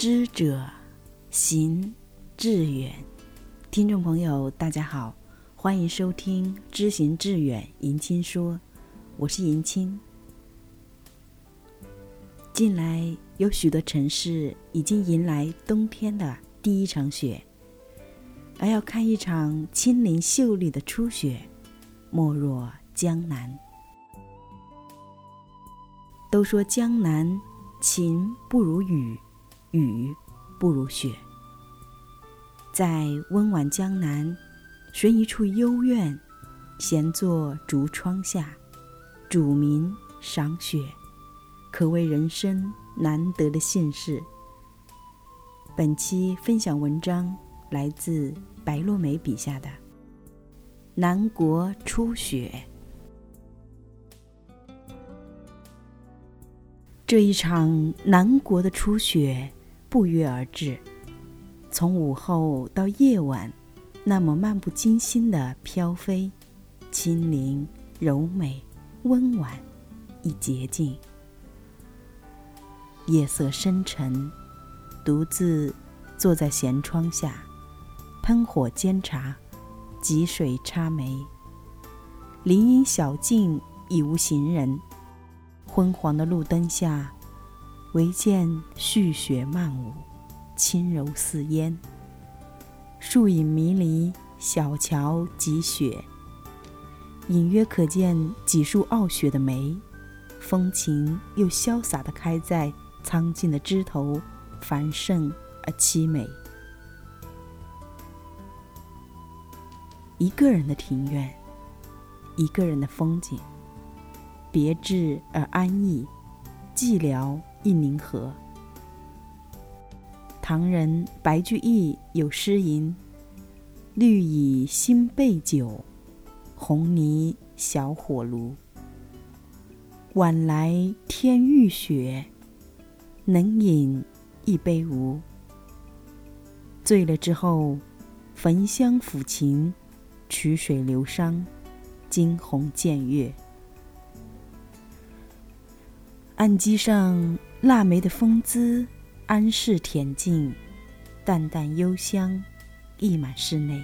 知者行致远。听众朋友，大家好，欢迎收听《知行致远》迎亲说，我是迎亲。近来有许多城市已经迎来冬天的第一场雪，而要看一场清灵秀丽的初雪，莫若江南。都说江南晴不如雨，雨不如雪。在温婉江南，寻一处幽院，闲坐竹窗下，煮茗赏雪，可谓人生难得的幸事。本期分享文章来自白落梅笔下的《南国初雪》。这一场南国的初雪不约而至，从午后到夜晚，那么漫不经心的飘飞，轻灵、柔美、温婉，亦洁净。夜色深沉，独自坐在闲窗下，喷火煎茶，汲水插梅。林荫小径已无行人。昏黄的路灯下，唯见絮雪漫舞，轻柔似烟。树影迷离，小桥积雪，隐约可见几束傲雪的梅，风情又潇洒地开在苍劲的枝头，繁盛而凄美。一个人的庭院，一个人的风景。别致而安逸，寂寥亦宁河。唐人白居易有诗吟：“绿蚁新醅酒，红泥小火炉。晚来天欲雪，能饮一杯无？”醉了之后，焚香抚琴，曲水流觞，惊鸿见月。案几上腊梅的风姿，安适恬静，淡淡幽香溢满室内。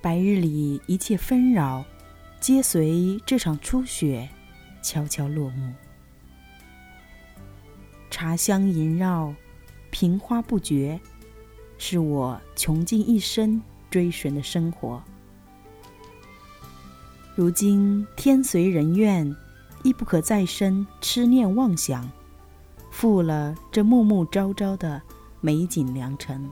白日里一切纷扰，皆随这场初雪悄悄落幕。茶香萦绕，瓶花不绝，是我穷尽一生追寻的生活。如今天随人愿。亦不可再生痴念妄想，负了这暮暮朝朝的美景良辰。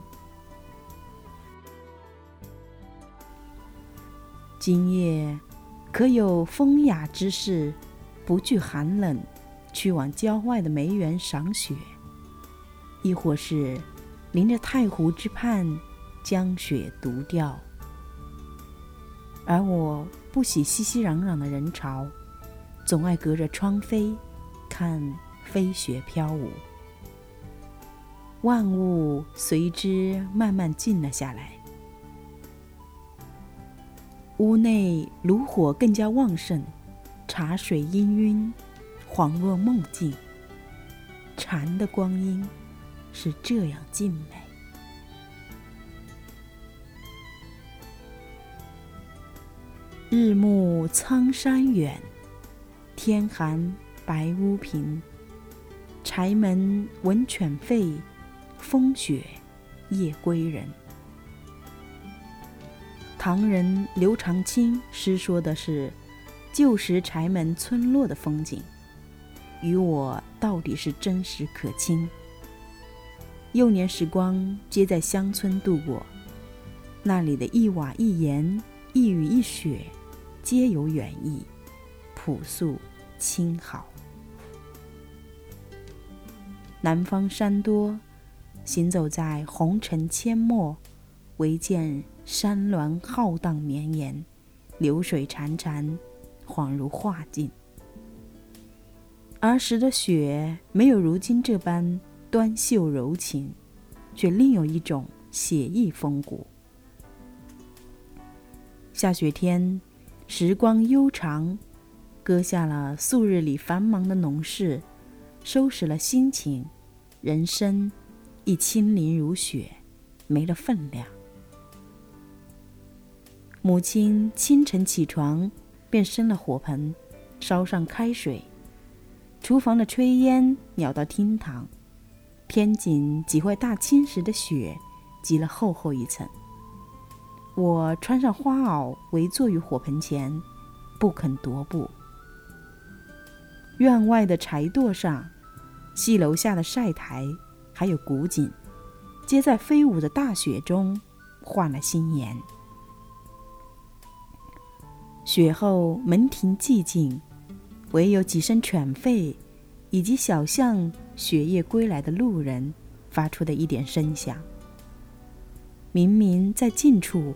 今夜可有风雅之士，不惧寒冷，去往郊外的梅园赏雪；亦或是临着太湖之畔，将雪独钓。而我不喜熙熙攘攘的人潮。总爱隔着窗扉看飞雪飘舞，万物随之慢慢静了下来。屋内炉火更加旺盛，茶水氤氲，恍若梦境。禅的光阴是这样静美。日暮苍山远。天寒白屋贫，柴门闻犬吠，风雪夜归人。唐人刘长卿诗说的是旧时柴门村落的风景，与我到底是真实可亲。幼年时光皆在乡村度过，那里的一瓦一檐、一雨一雪，皆有远意，朴素。清好。南方山多，行走在红尘阡陌，唯见山峦浩荡绵延，流水潺潺，恍如画境。儿时的雪没有如今这般端秀柔情，却另有一种写意风骨。下雪天，时光悠长。搁下了素日里繁忙的农事，收拾了心情，人生已清零如雪，没了分量。母亲清晨起床，便生了火盆，烧上开水，厨房的炊烟袅到厅堂，天井几块大青石的雪积了厚厚一层。我穿上花袄，围坐于火盆前，不肯踱步。院外的柴垛上，戏楼下的晒台，还有古井，皆在飞舞的大雪中换了新颜。雪后门庭寂静，唯有几声犬吠，以及小巷雪夜归来的路人发出的一点声响。明明在近处。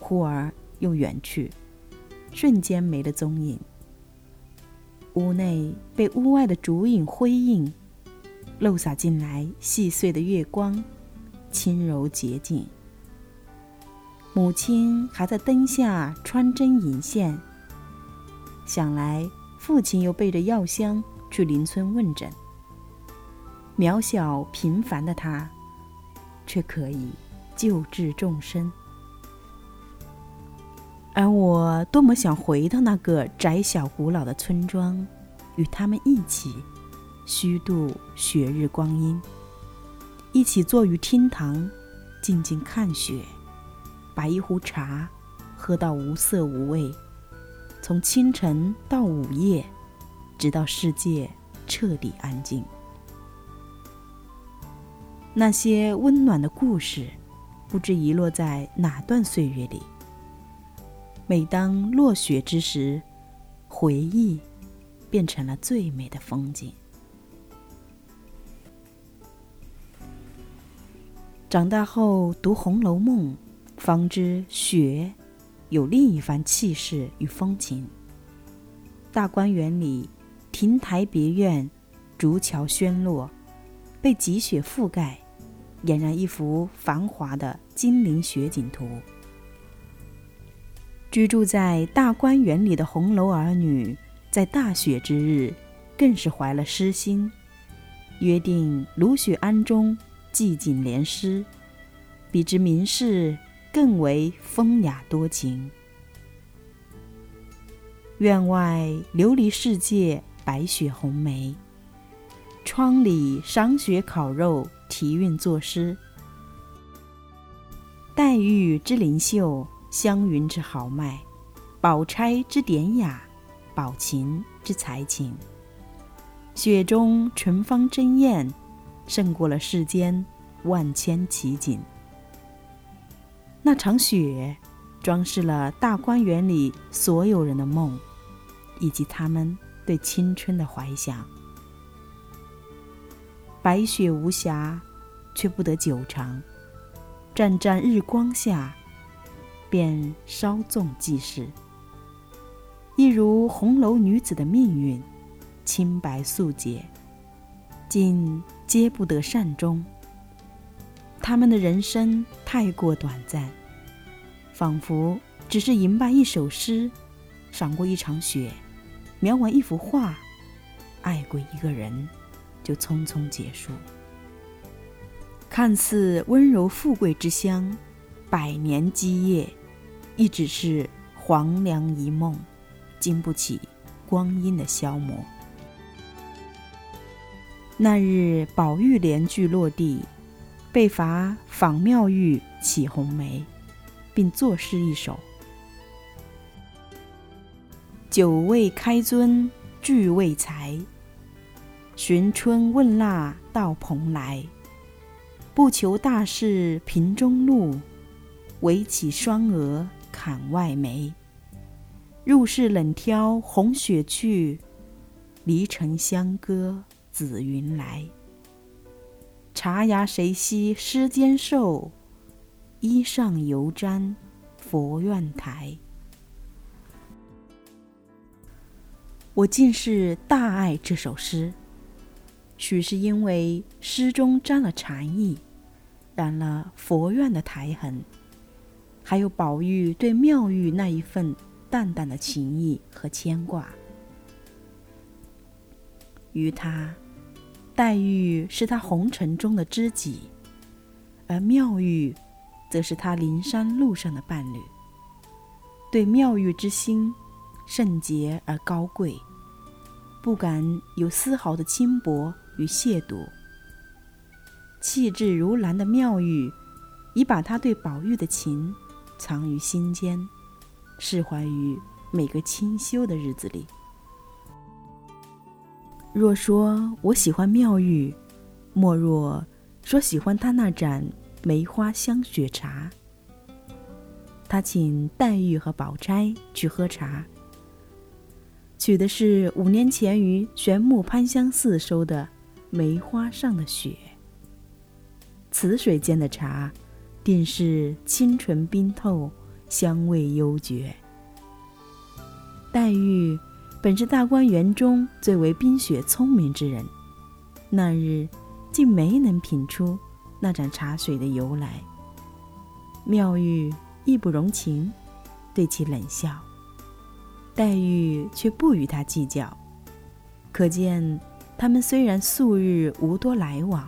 忽而又远去，瞬间没了踪影。屋内被屋外的烛影辉映，漏洒进来细碎的月光，轻柔洁净。母亲还在灯下穿针引线。想来父亲又背着药箱去邻村问诊。渺小平凡的他，却可以救治众生。而我多么想回到那个窄小古老的村庄，与他们一起虚度雪日光阴，一起坐于厅堂，静静看雪，把一壶茶喝到无色无味，从清晨到午夜，直到世界彻底安静。那些温暖的故事，不知遗落在哪段岁月里。每当落雪之时，回忆变成了最美的风景。长大后读《红楼梦》，方知雪有另一番气势与风情。大观园里，亭台别院，竹桥轩落，被积雪覆盖，俨然一幅繁华的金陵雪景图。居住在大观园里的红楼儿女，在大雪之日，更是怀了诗心，约定芦雪庵中寄景联诗，比之名士更为风雅多情。院外琉璃世界，白雪红梅；窗里赏雪烤肉，题韵作诗。黛玉之灵秀。湘云之豪迈，宝钗之典雅，宝琴之才情。雪中纯芳争艳，胜过了世间万千奇景。那场雪，装饰了大观园里所有人的梦，以及他们对青春的怀想。白雪无瑕，却不得久长。湛湛日光下。便稍纵即逝，一如红楼女子的命运，清白素洁，竟皆不得善终。他们的人生太过短暂，仿佛只是吟罢一首诗，赏过一场雪，描完一幅画，爱过一个人，就匆匆结束。看似温柔富贵之乡，百年基业。亦只是黄粱一梦，经不起光阴的消磨。那日宝玉连句落地，被罚仿妙玉起红梅，并作诗一首：酒未开樽俱未裁，寻春问腊到蓬莱。不求大事平中路，唯起双额。槛外梅，入室冷挑红雪去，离尘香歌紫云来。茶芽谁惜诗间瘦，衣上犹沾佛院台。我竟是大爱这首诗，许是因为诗中沾了禅意，染了佛院的苔痕。还有宝玉对妙玉那一份淡淡的情意和牵挂。于他，黛玉是他红尘中的知己，而妙玉，则是他灵山路上的伴侣。对妙玉之心，圣洁而高贵，不敢有丝毫的轻薄与亵渎。气质如兰的妙玉，已把他对宝玉的情藏于心间，释怀于每个清修的日子里。若说我喜欢妙玉，莫若说喜欢他那盏梅花香雪茶。他请黛玉和宝钗去喝茶，取的是五年前于玄木潘香寺收的梅花上的雪。此水间的茶，定是清纯冰透，香味幽绝。黛玉。本是大观园中最为冰雪聪明之人，那日竟没能品出那盏茶水的由来。妙玉义不容情，对其冷笑。黛玉却不与他计较，可见他们虽然素日无多来往，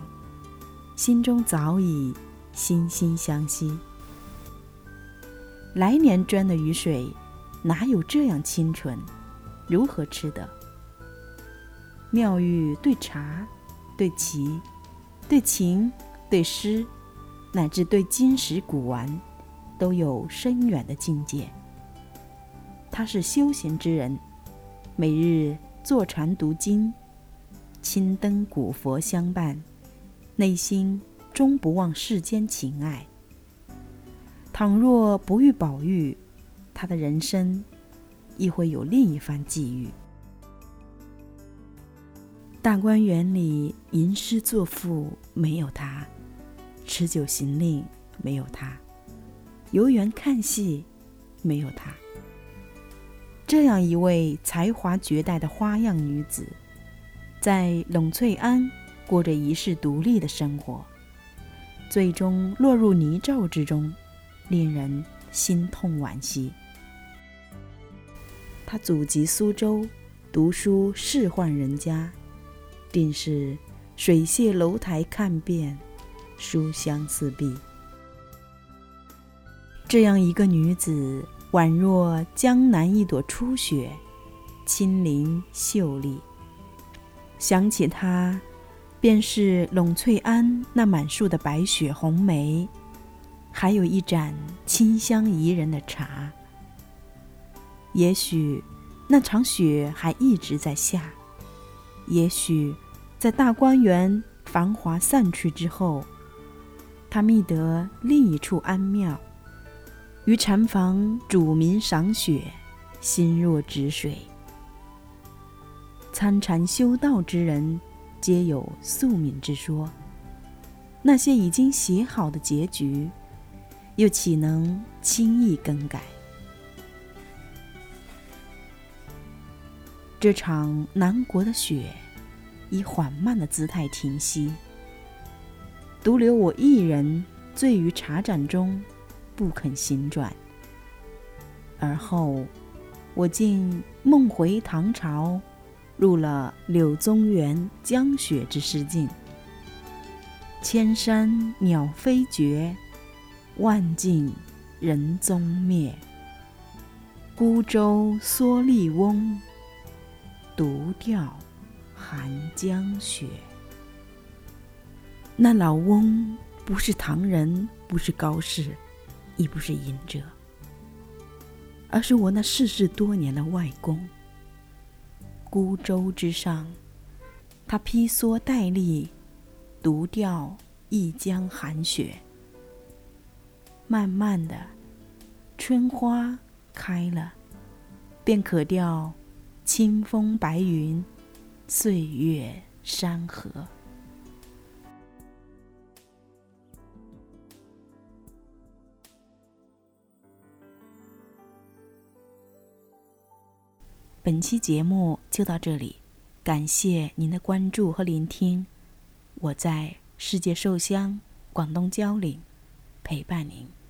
心中早已惺惺相惜。来年装的雨水，哪有这样清纯？如何吃的？妙玉对茶、对棋、对琴、对诗，乃至对金石古玩，都有深远的境界。他是修行之人，每日坐禅读经，青灯古佛相伴，内心终不忘世间情爱。倘若不遇宝玉，他的人生。亦会有另一番际遇。大观园里吟诗作赋没有他，持酒行令没有他，游园看戏没有他。这样一位才华绝代的花样女子，在冷翠庵过着一世独立的生活，最终落入泥沼之中，令人心痛惋惜。他祖籍苏州，读书仕宦人家，定是水榭楼台看遍，书香四壁。这样一个女子，宛若江南一朵初雪，清灵秀丽。想起她，便是冷翠庵那满树的白雪红梅，还有一盏清香宜人的茶。也许那场雪还一直在下，也许在大观园繁华散去之后，他觅得另一处安庙，于禅房煮茗赏雪，心若止水。参禅修道之人，皆有宿命之说，那些已经写好的结局，又岂能轻易更改？这场南国的雪，以缓慢的姿态停息，独留我一人醉于茶盏中，不肯醒转。而后，我竟梦回唐朝，入了柳宗元江雪之诗境。千山鸟飞绝，万径人踪灭。孤舟蓑笠翁。独钓寒江雪。那老翁不是唐人，不是高士，亦不是隐者，而是我那逝世多年的外公。孤舟之上，他披蓑戴笠，独钓一江寒雪。慢慢的，春花开了，便可钓。清风白云，岁月山河。本期节目就到这里，感谢您的关注和聆听。我在世界寿乡广东蕉岭陪伴您。